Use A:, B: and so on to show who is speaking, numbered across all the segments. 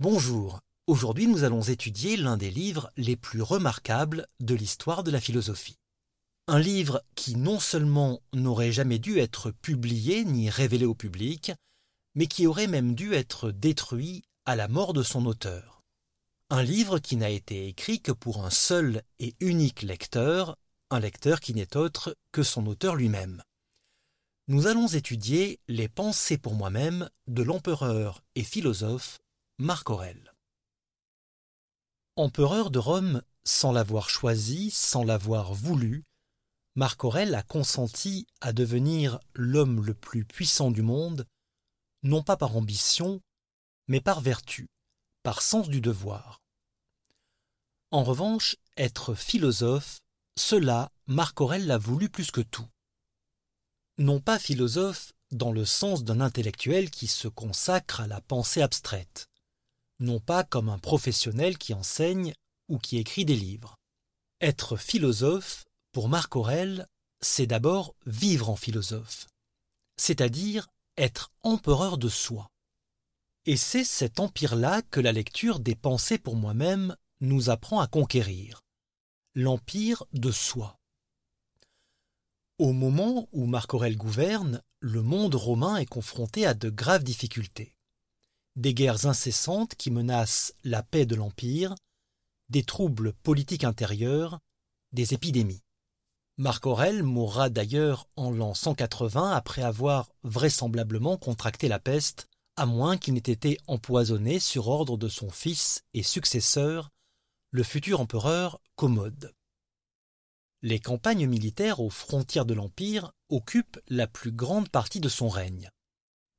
A: Bonjour, aujourd'hui nous allons étudier l'un des livres les plus remarquables de l'histoire de la philosophie. Un livre qui non seulement n'aurait jamais dû être publié ni révélé au public, mais qui aurait même dû être détruit à la mort de son auteur. Un livre qui n'a été écrit que pour un seul et unique lecteur, un lecteur qui n'est autre que son auteur lui-même. Nous allons étudier les pensées pour moi-même de l'empereur et philosophe Marc Aurèle. Empereur de Rome sans l'avoir choisi, sans l'avoir voulu, Marc Aurèle a consenti à devenir l'homme le plus puissant du monde, non pas par ambition, mais par vertu, par sens du devoir. En revanche, être philosophe, cela, Marc Aurèle l'a voulu plus que tout. Non pas philosophe dans le sens d'un intellectuel qui se consacre à la pensée abstraite, non pas comme un professionnel qui enseigne ou qui écrit des livres. Être philosophe, pour Marc Aurèle, c'est d'abord vivre en philosophe, c'est-à-dire être empereur de soi. Et c'est cet empire-là que la lecture des pensées pour moi-même nous apprend à conquérir, l'empire de soi. Au moment où Marc Aurèle gouverne, le monde romain est confronté à de graves difficultés des guerres incessantes qui menacent la paix de l'Empire, des troubles politiques intérieurs, des épidémies. Marc Aurèle mourra d'ailleurs en l'an 180 après avoir vraisemblablement contracté la peste, à moins qu'il n'ait été empoisonné sur ordre de son fils et successeur, le futur empereur Commode. Les campagnes militaires aux frontières de l'Empire occupent la plus grande partie de son règne.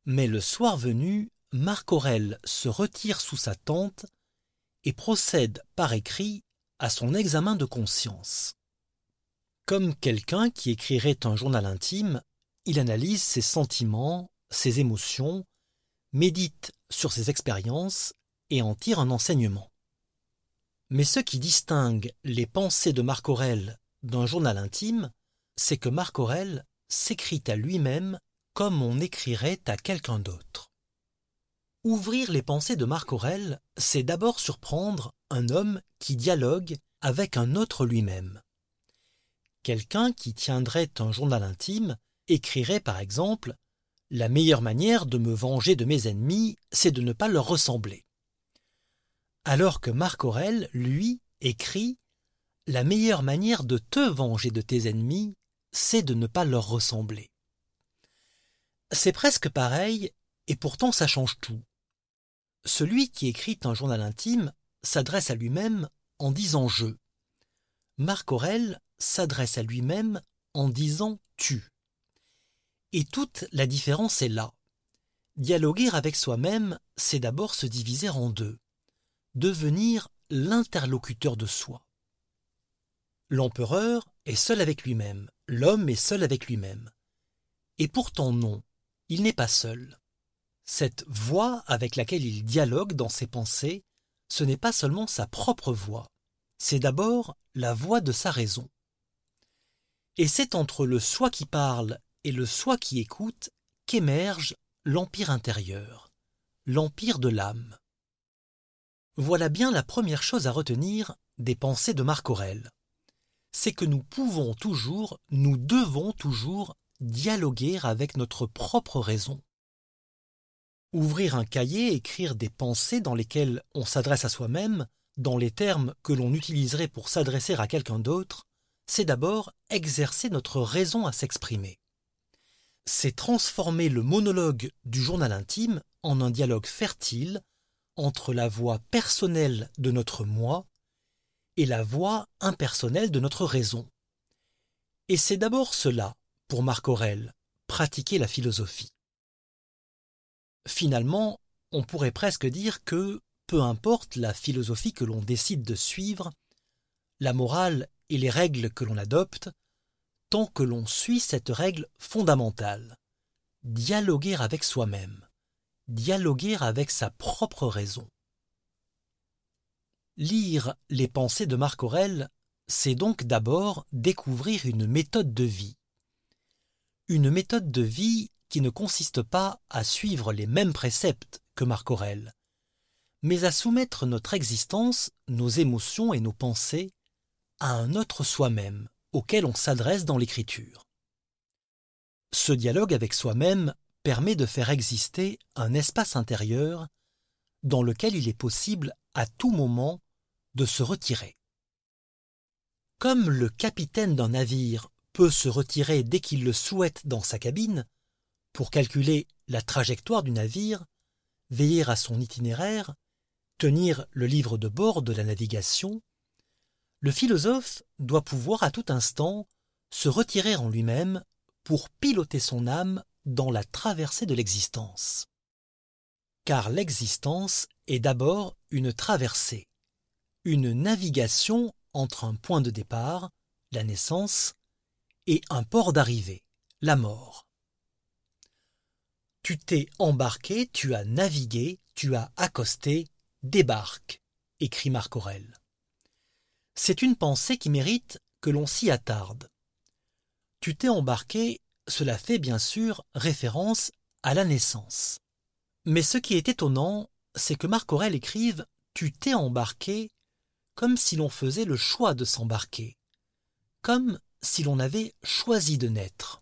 A: Mais le soir venu, Marc Aurèle se retire sous sa tente et procède par écrit à son examen de conscience. Comme quelqu'un qui écrirait un journal intime, il analyse ses sentiments, ses émotions, médite sur ses expériences et en tire un enseignement. Mais ce qui distingue les pensées de Marc Aurèle d'un journal intime, c'est que Marc Aurèle s'écrit à lui-même comme on écrirait à quelqu'un d'autre. Ouvrir les pensées de Marc Aurèle, c'est d'abord surprendre un homme qui dialogue avec un autre lui-même. Quelqu'un qui tiendrait un journal intime écrirait par exemple La meilleure manière de me venger de mes ennemis, c'est de ne pas leur ressembler. Alors que Marc Aurèle, lui, écrit La meilleure manière de te venger de tes ennemis, c'est de ne pas leur ressembler. C'est presque pareil, et pourtant ça change tout. Celui qui écrit un journal intime s'adresse à lui-même en disant je. Marc Aurèle s'adresse à lui-même en disant tu. Et toute la différence est là. Dialoguer avec soi-même, c'est d'abord se diviser en deux, devenir l'interlocuteur de soi. L'empereur est seul avec lui-même, l'homme est seul avec lui-même. Et pourtant non, il n'est pas seul. Cette voix avec laquelle il dialogue dans ses pensées, ce n'est pas seulement sa propre voix, c'est d'abord la voix de sa raison. Et c'est entre le soi qui parle et le soi qui écoute qu'émerge l'empire intérieur, l'empire de l'âme. Voilà bien la première chose à retenir des pensées de Marc Aurèle. C'est que nous pouvons toujours, nous devons toujours dialoguer avec notre propre raison. Ouvrir un cahier, écrire des pensées dans lesquelles on s'adresse à soi-même, dans les termes que l'on utiliserait pour s'adresser à quelqu'un d'autre, c'est d'abord exercer notre raison à s'exprimer. C'est transformer le monologue du journal intime en un dialogue fertile entre la voix personnelle de notre moi et la voix impersonnelle de notre raison. Et c'est d'abord cela, pour Marc Aurèle, pratiquer la philosophie. Finalement, on pourrait presque dire que, peu importe la philosophie que l'on décide de suivre, la morale et les règles que l'on adopte, tant que l'on suit cette règle fondamentale, dialoguer avec soi-même, dialoguer avec sa propre raison. Lire les pensées de Marc Aurèle, c'est donc d'abord découvrir une méthode de vie. Une méthode de vie qui ne consiste pas à suivre les mêmes préceptes que Marc Aurèle, mais à soumettre notre existence, nos émotions et nos pensées à un autre soi-même auquel on s'adresse dans l'écriture. Ce dialogue avec soi-même permet de faire exister un espace intérieur dans lequel il est possible à tout moment de se retirer. Comme le capitaine d'un navire peut se retirer dès qu'il le souhaite dans sa cabine, pour calculer la trajectoire du navire, veiller à son itinéraire, tenir le livre de bord de la navigation, le philosophe doit pouvoir à tout instant se retirer en lui-même pour piloter son âme dans la traversée de l'existence. Car l'existence est d'abord une traversée, une navigation entre un point de départ, la naissance, et un port d'arrivée, la mort. Tu t'es embarqué, tu as navigué, tu as accosté, débarque, écrit Marc Aurèle. C'est une pensée qui mérite que l'on s'y attarde. Tu t'es embarqué, cela fait bien sûr référence à la naissance. Mais ce qui est étonnant, c'est que Marc Aurèle écrive Tu t'es embarqué comme si l'on faisait le choix de s'embarquer, comme si l'on avait choisi de naître.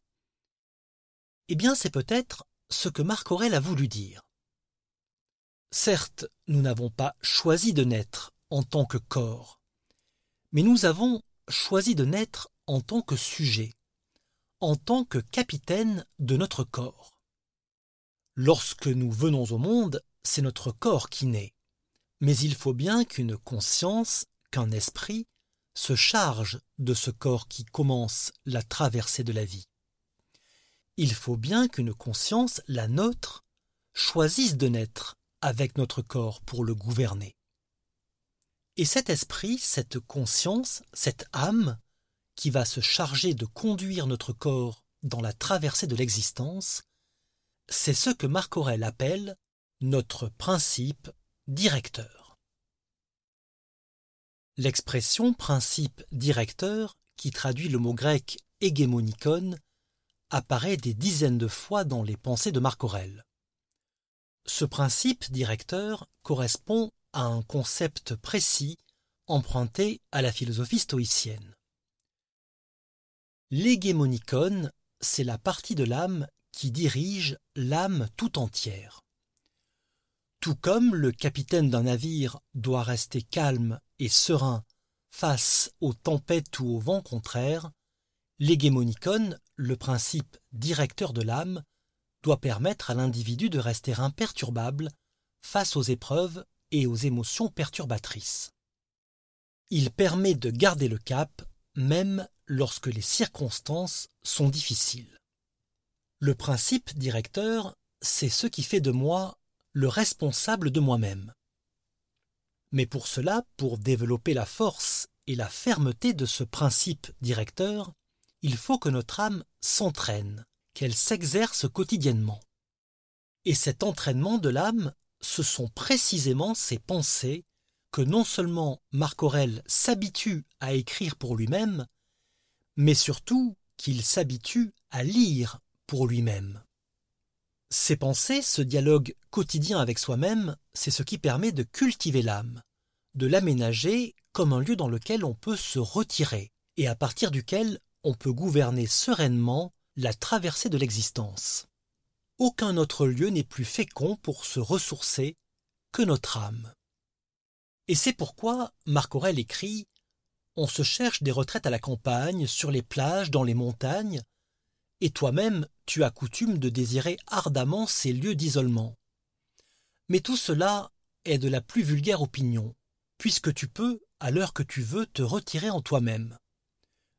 A: Eh bien, c'est peut-être ce que Marc Aurèle a voulu dire. Certes, nous n'avons pas choisi de naître en tant que corps, mais nous avons choisi de naître en tant que sujet, en tant que capitaine de notre corps. Lorsque nous venons au monde, c'est notre corps qui naît. Mais il faut bien qu'une conscience, qu'un esprit, se charge de ce corps qui commence la traversée de la vie. Il faut bien qu'une conscience, la nôtre, choisisse de naître avec notre corps pour le gouverner. Et cet esprit, cette conscience, cette âme, qui va se charger de conduire notre corps dans la traversée de l'existence, c'est ce que Marc Aurèle appelle notre principe directeur. L'expression principe directeur, qui traduit le mot grec hégémonikon, apparaît des dizaines de fois dans les pensées de Marc Aurèle. Ce principe directeur correspond à un concept précis emprunté à la philosophie stoïcienne. L'hégémonicon, c'est la partie de l'âme qui dirige l'âme tout entière. Tout comme le capitaine d'un navire doit rester calme et serein face aux tempêtes ou aux vents contraires, l'hégémonicon, le principe directeur de l'âme, doit permettre à l'individu de rester imperturbable face aux épreuves et aux émotions perturbatrices. Il permet de garder le cap même lorsque les circonstances sont difficiles. Le principe directeur, c'est ce qui fait de moi le responsable de moi-même. Mais pour cela, pour développer la force et la fermeté de ce principe directeur, il faut que notre âme s'entraîne, qu'elle s'exerce quotidiennement. Et cet entraînement de l'âme ce sont précisément ces pensées que non seulement Marc Aurèle s'habitue à écrire pour lui-même, mais surtout qu'il s'habitue à lire pour lui-même. Ces pensées, ce dialogue quotidien avec soi-même, c'est ce qui permet de cultiver l'âme, de l'aménager comme un lieu dans lequel on peut se retirer et à partir duquel on peut gouverner sereinement la traversée de l'existence aucun autre lieu n'est plus fécond pour se ressourcer que notre âme. Et c'est pourquoi Marc Aurèle écrit On se cherche des retraites à la campagne, sur les plages, dans les montagnes, et toi-même tu as coutume de désirer ardemment ces lieux d'isolement. Mais tout cela est de la plus vulgaire opinion, puisque tu peux, à l'heure que tu veux, te retirer en toi-même.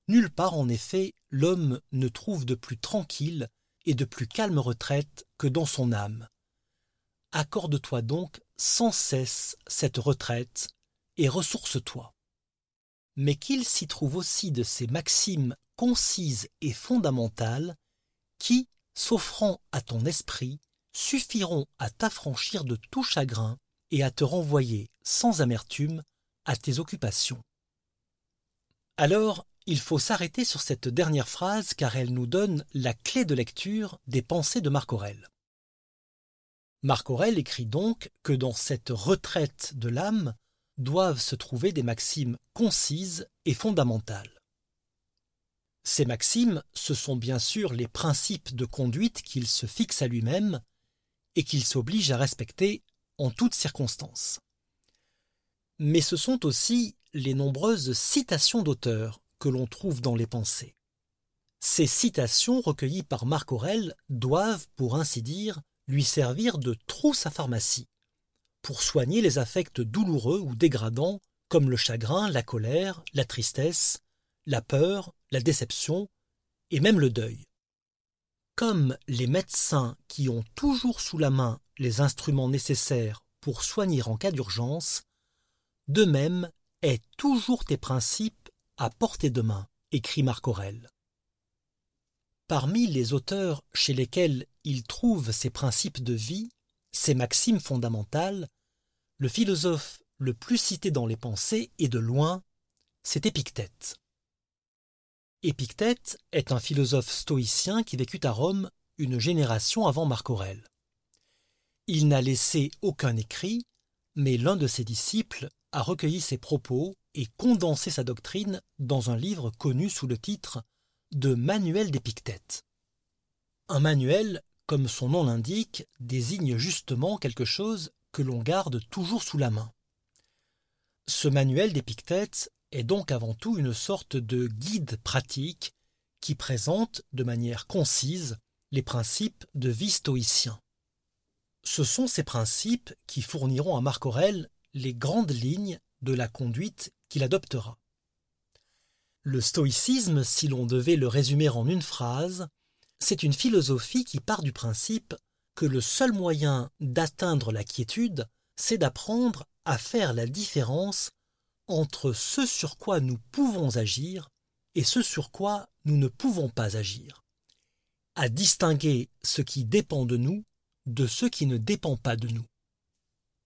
A: Nulle part, en effet, l'homme ne trouve de plus tranquille et de plus calme retraite que dans son âme. Accorde-toi donc sans cesse cette retraite et ressource-toi. Mais qu'il s'y trouve aussi de ces maximes concises et fondamentales qui, s'offrant à ton esprit, suffiront à t'affranchir de tout chagrin et à te renvoyer sans amertume à tes occupations. Alors, il faut s'arrêter sur cette dernière phrase car elle nous donne la clé de lecture des pensées de Marc Aurèle. Marc Aurèle écrit donc que dans cette retraite de l'âme doivent se trouver des maximes concises et fondamentales. Ces maximes, ce sont bien sûr les principes de conduite qu'il se fixe à lui-même et qu'il s'oblige à respecter en toutes circonstances. Mais ce sont aussi les nombreuses citations d'auteurs que l'on trouve dans les pensées. Ces citations recueillies par Marc Aurèle doivent, pour ainsi dire, lui servir de trousse à pharmacie, pour soigner les affects douloureux ou dégradants comme le chagrin, la colère, la tristesse, la peur, la déception et même le deuil. Comme les médecins qui ont toujours sous la main les instruments nécessaires pour soigner en cas d'urgence, de même est toujours tes principes à portée de main, écrit Marc Aurèle. Parmi les auteurs chez lesquels il trouve ses principes de vie, ses maximes fondamentales, le philosophe le plus cité dans les pensées et de loin, c'est Épictète. Épictète est un philosophe stoïcien qui vécut à Rome une génération avant Marc Aurèle. Il n'a laissé aucun écrit, mais l'un de ses disciples a recueilli ses propos et condensé sa doctrine dans un livre connu sous le titre de manuel d'Épictète. Un manuel, comme son nom l'indique, désigne justement quelque chose que l'on garde toujours sous la main. Ce manuel d'Épictète est donc avant tout une sorte de guide pratique qui présente de manière concise les principes de vie stoïcien. Ce sont ces principes qui fourniront à Marc Aurèle les grandes lignes de la conduite qu'il adoptera. Le stoïcisme, si l'on devait le résumer en une phrase, c'est une philosophie qui part du principe que le seul moyen d'atteindre la quiétude, c'est d'apprendre à faire la différence entre ce sur quoi nous pouvons agir et ce sur quoi nous ne pouvons pas agir, à distinguer ce qui dépend de nous de ce qui ne dépend pas de nous.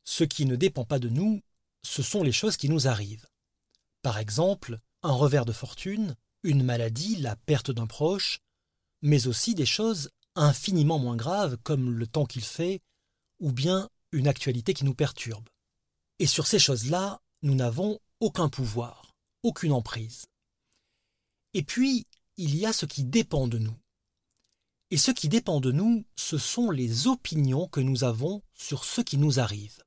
A: Ce qui ne dépend pas de nous, ce sont les choses qui nous arrivent. Par exemple, un revers de fortune, une maladie, la perte d'un proche, mais aussi des choses infiniment moins graves comme le temps qu'il fait, ou bien une actualité qui nous perturbe. Et sur ces choses-là, nous n'avons aucun pouvoir, aucune emprise. Et puis, il y a ce qui dépend de nous. Et ce qui dépend de nous, ce sont les opinions que nous avons sur ce qui nous arrive.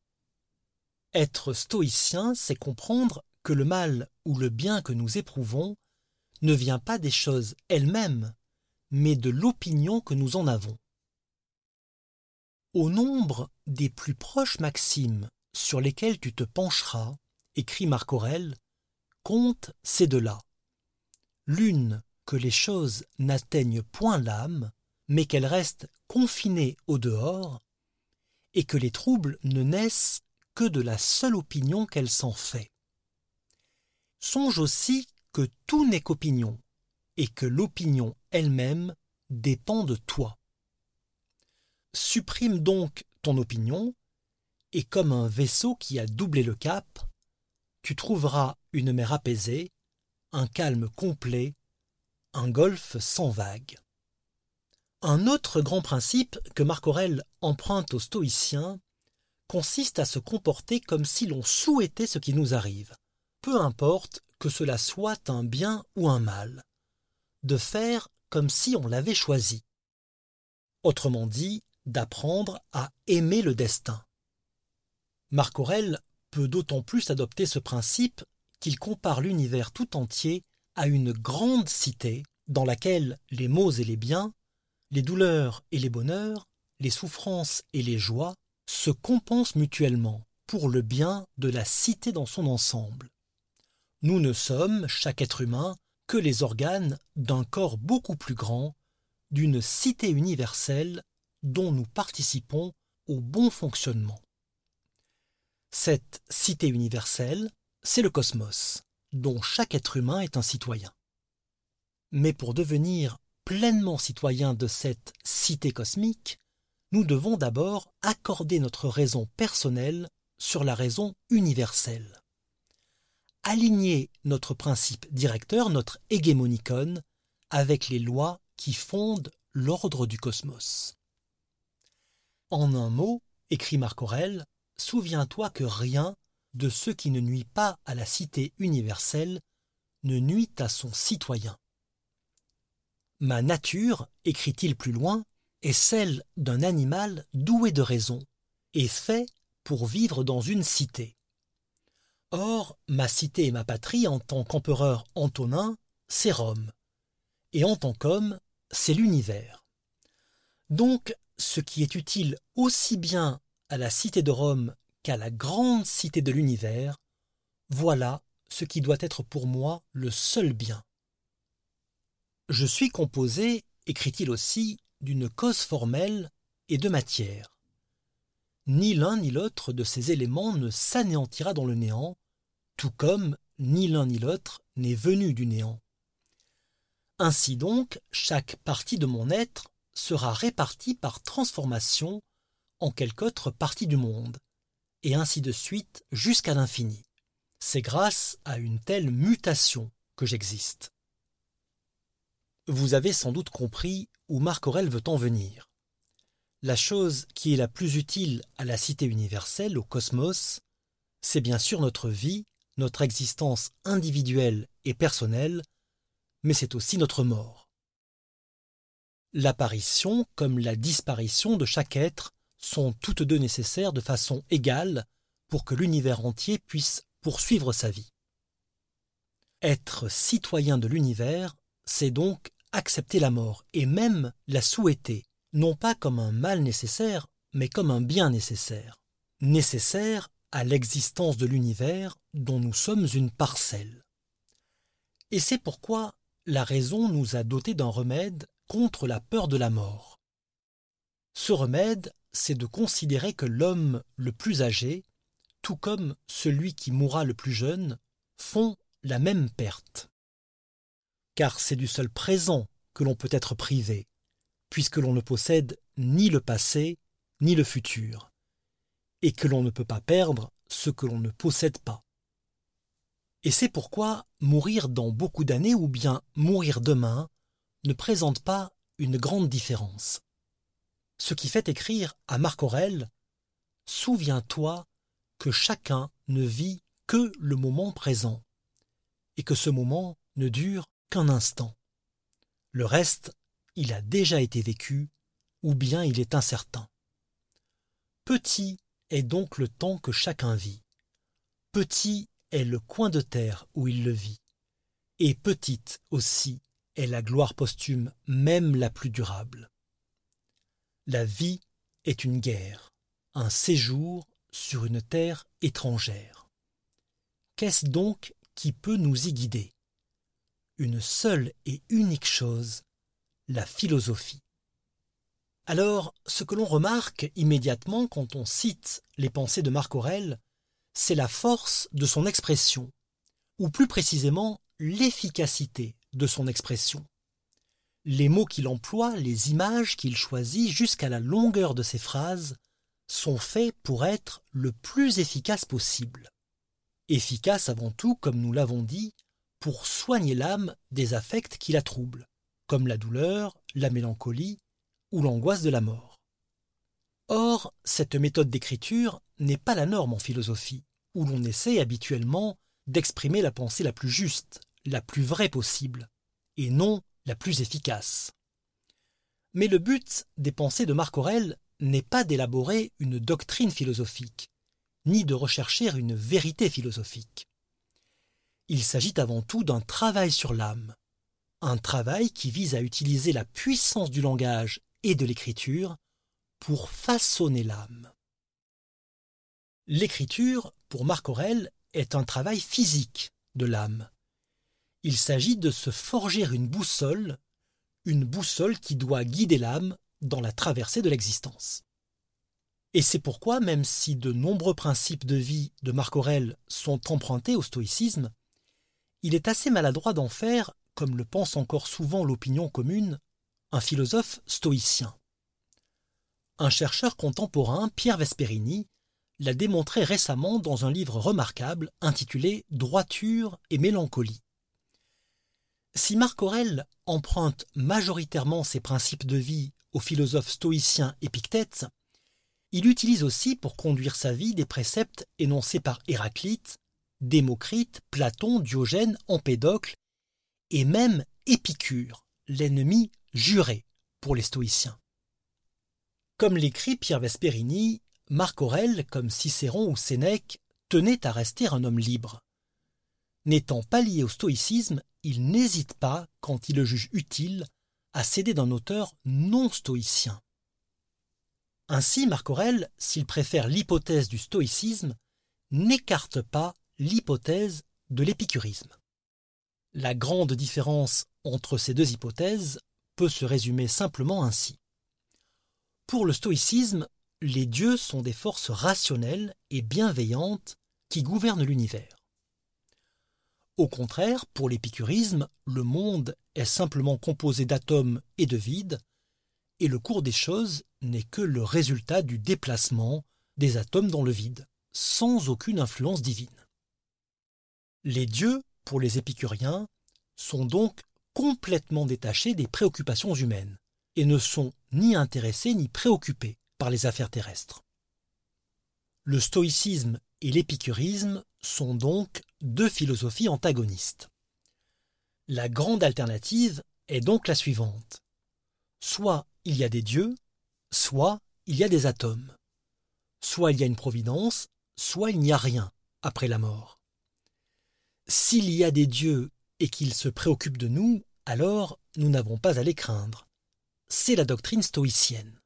A: Être stoïcien, c'est comprendre que le mal ou le bien que nous éprouvons ne vient pas des choses elles-mêmes, mais de l'opinion que nous en avons. Au nombre des plus proches maximes sur lesquelles tu te pencheras, écrit Marc Aurèle, compte ces deux-là. L'une que les choses n'atteignent point l'âme, mais qu'elles restent confinées au dehors, et que les troubles ne naissent que de la seule opinion qu'elle s'en fait. Songe aussi que tout n'est qu'opinion, et que l'opinion elle-même dépend de toi. Supprime donc ton opinion, et comme un vaisseau qui a doublé le cap, tu trouveras une mer apaisée, un calme complet, un golfe sans vagues. Un autre grand principe que Marc Aurèle emprunte aux stoïciens consiste à se comporter comme si l'on souhaitait ce qui nous arrive, peu importe que cela soit un bien ou un mal, de faire comme si on l'avait choisi. Autrement dit, d'apprendre à aimer le destin. Marc Aurèle peut d'autant plus adopter ce principe qu'il compare l'univers tout entier à une grande cité dans laquelle les maux et les biens, les douleurs et les bonheurs, les souffrances et les joies se compensent mutuellement pour le bien de la cité dans son ensemble. Nous ne sommes, chaque être humain, que les organes d'un corps beaucoup plus grand, d'une cité universelle dont nous participons au bon fonctionnement. Cette cité universelle, c'est le cosmos, dont chaque être humain est un citoyen. Mais pour devenir pleinement citoyen de cette cité cosmique, nous devons d'abord accorder notre raison personnelle sur la raison universelle aligner notre principe directeur, notre hégémonicon, avec les lois qui fondent l'ordre du cosmos. En un mot, écrit Marc Aurèle, souviens-toi que rien de ce qui ne nuit pas à la cité universelle ne nuit à son citoyen. Ma nature, écrit-il plus loin, est celle d'un animal doué de raison et fait pour vivre dans une cité. Or, ma cité et ma patrie en tant qu'empereur Antonin, c'est Rome, et en tant qu'homme, c'est l'univers. Donc, ce qui est utile aussi bien à la cité de Rome qu'à la grande cité de l'univers, voilà ce qui doit être pour moi le seul bien. Je suis composé, écrit-il aussi, d'une cause formelle et de matière. Ni l'un ni l'autre de ces éléments ne s'anéantira dans le néant, tout comme ni l'un ni l'autre n'est venu du néant. Ainsi donc, chaque partie de mon être sera répartie par transformation en quelque autre partie du monde, et ainsi de suite jusqu'à l'infini. C'est grâce à une telle mutation que j'existe. Vous avez sans doute compris où Marc Aurèle veut en venir. La chose qui est la plus utile à la cité universelle, au cosmos, c'est bien sûr notre vie, notre existence individuelle et personnelle, mais c'est aussi notre mort. L'apparition comme la disparition de chaque être sont toutes deux nécessaires de façon égale pour que l'univers entier puisse poursuivre sa vie. Être citoyen de l'univers, c'est donc accepter la mort et même la souhaiter, non pas comme un mal nécessaire, mais comme un bien nécessaire, nécessaire à l'existence de l'univers dont nous sommes une parcelle. Et c'est pourquoi la raison nous a dotés d'un remède contre la peur de la mort. Ce remède, c'est de considérer que l'homme le plus âgé, tout comme celui qui mourra le plus jeune, font la même perte. Car c'est du seul présent que l'on peut être privé, puisque l'on ne possède ni le passé ni le futur, et que l'on ne peut pas perdre ce que l'on ne possède pas. Et c'est pourquoi mourir dans beaucoup d'années ou bien mourir demain ne présente pas une grande différence. Ce qui fait écrire à Marc Aurèle Souviens-toi que chacun ne vit que le moment présent, et que ce moment ne dure qu'un instant. Le reste, il a déjà été vécu, ou bien il est incertain. Petit est donc le temps que chacun vit. Petit est le coin de terre où il le vit. Et petite aussi est la gloire posthume, même la plus durable. La vie est une guerre, un séjour sur une terre étrangère. Qu'est-ce donc qui peut nous y guider? Une seule et unique chose, la philosophie. Alors, ce que l'on remarque immédiatement quand on cite les pensées de Marc Aurèle, c'est la force de son expression, ou plus précisément l'efficacité de son expression. Les mots qu'il emploie, les images qu'il choisit jusqu'à la longueur de ses phrases sont faits pour être le plus efficace possible. Efficace avant tout, comme nous l'avons dit, pour soigner l'âme des affects qui la troublent, comme la douleur, la mélancolie ou l'angoisse de la mort. Or, cette méthode d'écriture n'est pas la norme en philosophie, où l'on essaie habituellement d'exprimer la pensée la plus juste, la plus vraie possible, et non la plus efficace. Mais le but des pensées de Marc Aurèle n'est pas d'élaborer une doctrine philosophique, ni de rechercher une vérité philosophique. Il s'agit avant tout d'un travail sur l'âme, un travail qui vise à utiliser la puissance du langage et de l'écriture pour façonner l'âme. L'écriture, pour Marc Aurèle, est un travail physique de l'âme, il s'agit de se forger une boussole, une boussole qui doit guider l'âme dans la traversée de l'existence. Et c'est pourquoi, même si de nombreux principes de vie de Marc Aurèle sont empruntés au stoïcisme, il est assez maladroit d'en faire, comme le pense encore souvent l'opinion commune, un philosophe stoïcien. Un chercheur contemporain, Pierre Vesperini, l'a démontré récemment dans un livre remarquable intitulé Droiture et mélancolie. Si Marc Aurèle emprunte majoritairement ses principes de vie au philosophe stoïcien Épictète, il utilise aussi pour conduire sa vie des préceptes énoncés par Héraclite, Démocrite, Platon, Diogène, Empédocle et même Épicure, l'ennemi juré pour les stoïciens. Comme l'écrit Pierre Vesperini, Marc Aurèle, comme Cicéron ou Sénèque, tenait à rester un homme libre. N'étant pas lié au stoïcisme, il n'hésite pas, quand il le juge utile, à céder d'un auteur non stoïcien. Ainsi, Marc Aurèle, s'il préfère l'hypothèse du stoïcisme, n'écarte pas l'hypothèse de l'épicurisme. La grande différence entre ces deux hypothèses peut se résumer simplement ainsi. Pour le stoïcisme, les dieux sont des forces rationnelles et bienveillantes qui gouvernent l'univers. Au contraire, pour l'épicurisme, le monde est simplement composé d'atomes et de vide, et le cours des choses n'est que le résultat du déplacement des atomes dans le vide, sans aucune influence divine. Les dieux, pour les épicuriens, sont donc complètement détachés des préoccupations humaines, et ne sont ni intéressés ni préoccupés par les affaires terrestres. Le stoïcisme et l'épicurisme sont donc deux philosophies antagonistes. La grande alternative est donc la suivante. Soit il y a des dieux, soit il y a des atomes. Soit il y a une providence, soit il n'y a rien après la mort. S'il y a des dieux et qu'ils se préoccupent de nous, alors nous n'avons pas à les craindre. C'est la doctrine stoïcienne.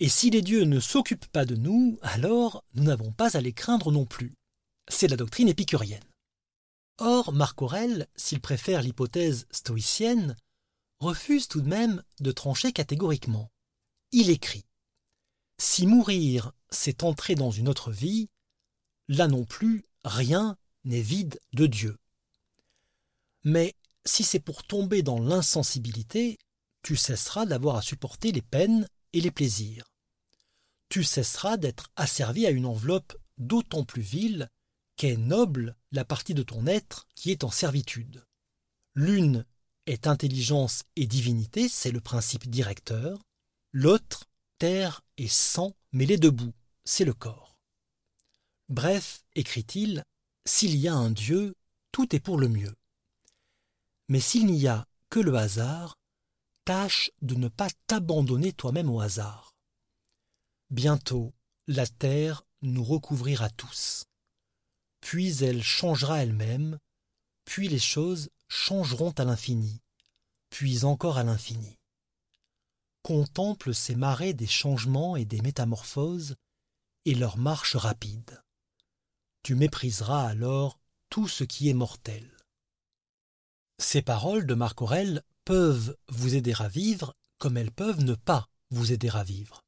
A: Et si les dieux ne s'occupent pas de nous, alors nous n'avons pas à les craindre non plus. C'est la doctrine épicurienne. Or, Marc Aurèle, s'il préfère l'hypothèse stoïcienne, refuse tout de même de trancher catégoriquement. Il écrit Si mourir, c'est entrer dans une autre vie, là non plus, rien n'est vide de Dieu. Mais si c'est pour tomber dans l'insensibilité, tu cesseras d'avoir à supporter les peines et les plaisirs. Tu cesseras d'être asservi à une enveloppe d'autant plus vile qu'est noble la partie de ton être qui est en servitude. L'une est intelligence et divinité, c'est le principe directeur. L'autre, terre et sang mêlés debout, c'est le corps. Bref, écrit-il, s'il y a un Dieu, tout est pour le mieux. Mais s'il n'y a que le hasard, tâche de ne pas t'abandonner toi-même au hasard. Bientôt, la terre nous recouvrira tous. Puis elle changera elle-même, puis les choses changeront à l'infini, puis encore à l'infini. Contemple ces marées des changements et des métamorphoses et leur marche rapide. Tu mépriseras alors tout ce qui est mortel. Ces paroles de Marc Aurèle peuvent vous aider à vivre comme elles peuvent ne pas vous aider à vivre.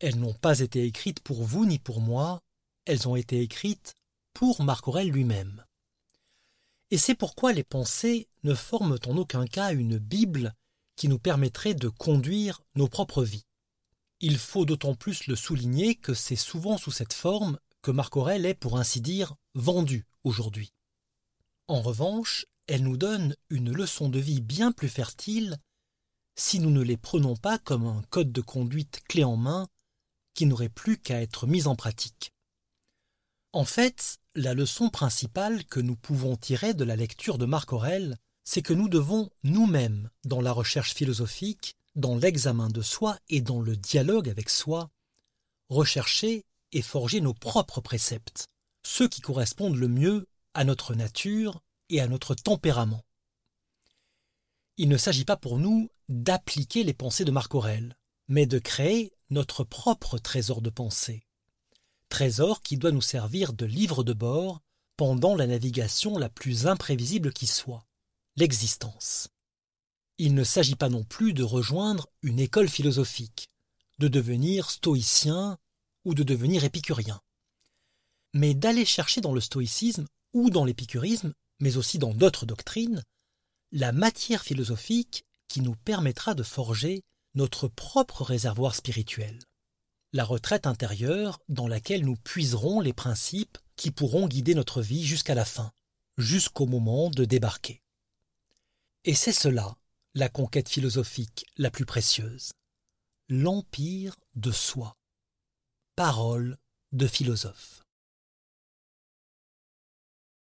A: Elles n'ont pas été écrites pour vous ni pour moi, elles ont été écrites pour Marc Aurèle lui-même. Et c'est pourquoi les pensées ne forment en aucun cas une Bible qui nous permettrait de conduire nos propres vies. Il faut d'autant plus le souligner que c'est souvent sous cette forme que Marc Aurèle est, pour ainsi dire, vendu aujourd'hui. En revanche, elle nous donne une leçon de vie bien plus fertile si nous ne les prenons pas comme un code de conduite clé en main qui n'aurait plus qu'à être mis en pratique. En fait, la leçon principale que nous pouvons tirer de la lecture de Marc Aurèle, c'est que nous devons nous-mêmes, dans la recherche philosophique, dans l'examen de soi et dans le dialogue avec soi, rechercher et forger nos propres préceptes, ceux qui correspondent le mieux à notre nature et à notre tempérament. Il ne s'agit pas pour nous d'appliquer les pensées de Marc Aurèle, mais de créer notre propre trésor de pensée. Trésor qui doit nous servir de livre de bord pendant la navigation la plus imprévisible qui soit, l'existence. Il ne s'agit pas non plus de rejoindre une école philosophique, de devenir stoïcien ou de devenir épicurien, mais d'aller chercher dans le stoïcisme ou dans l'épicurisme mais aussi dans d'autres doctrines, la matière philosophique qui nous permettra de forger notre propre réservoir spirituel. La retraite intérieure dans laquelle nous puiserons les principes qui pourront guider notre vie jusqu'à la fin, jusqu'au moment de débarquer. Et c'est cela, la conquête philosophique la plus précieuse. L'empire de soi. Parole de philosophe.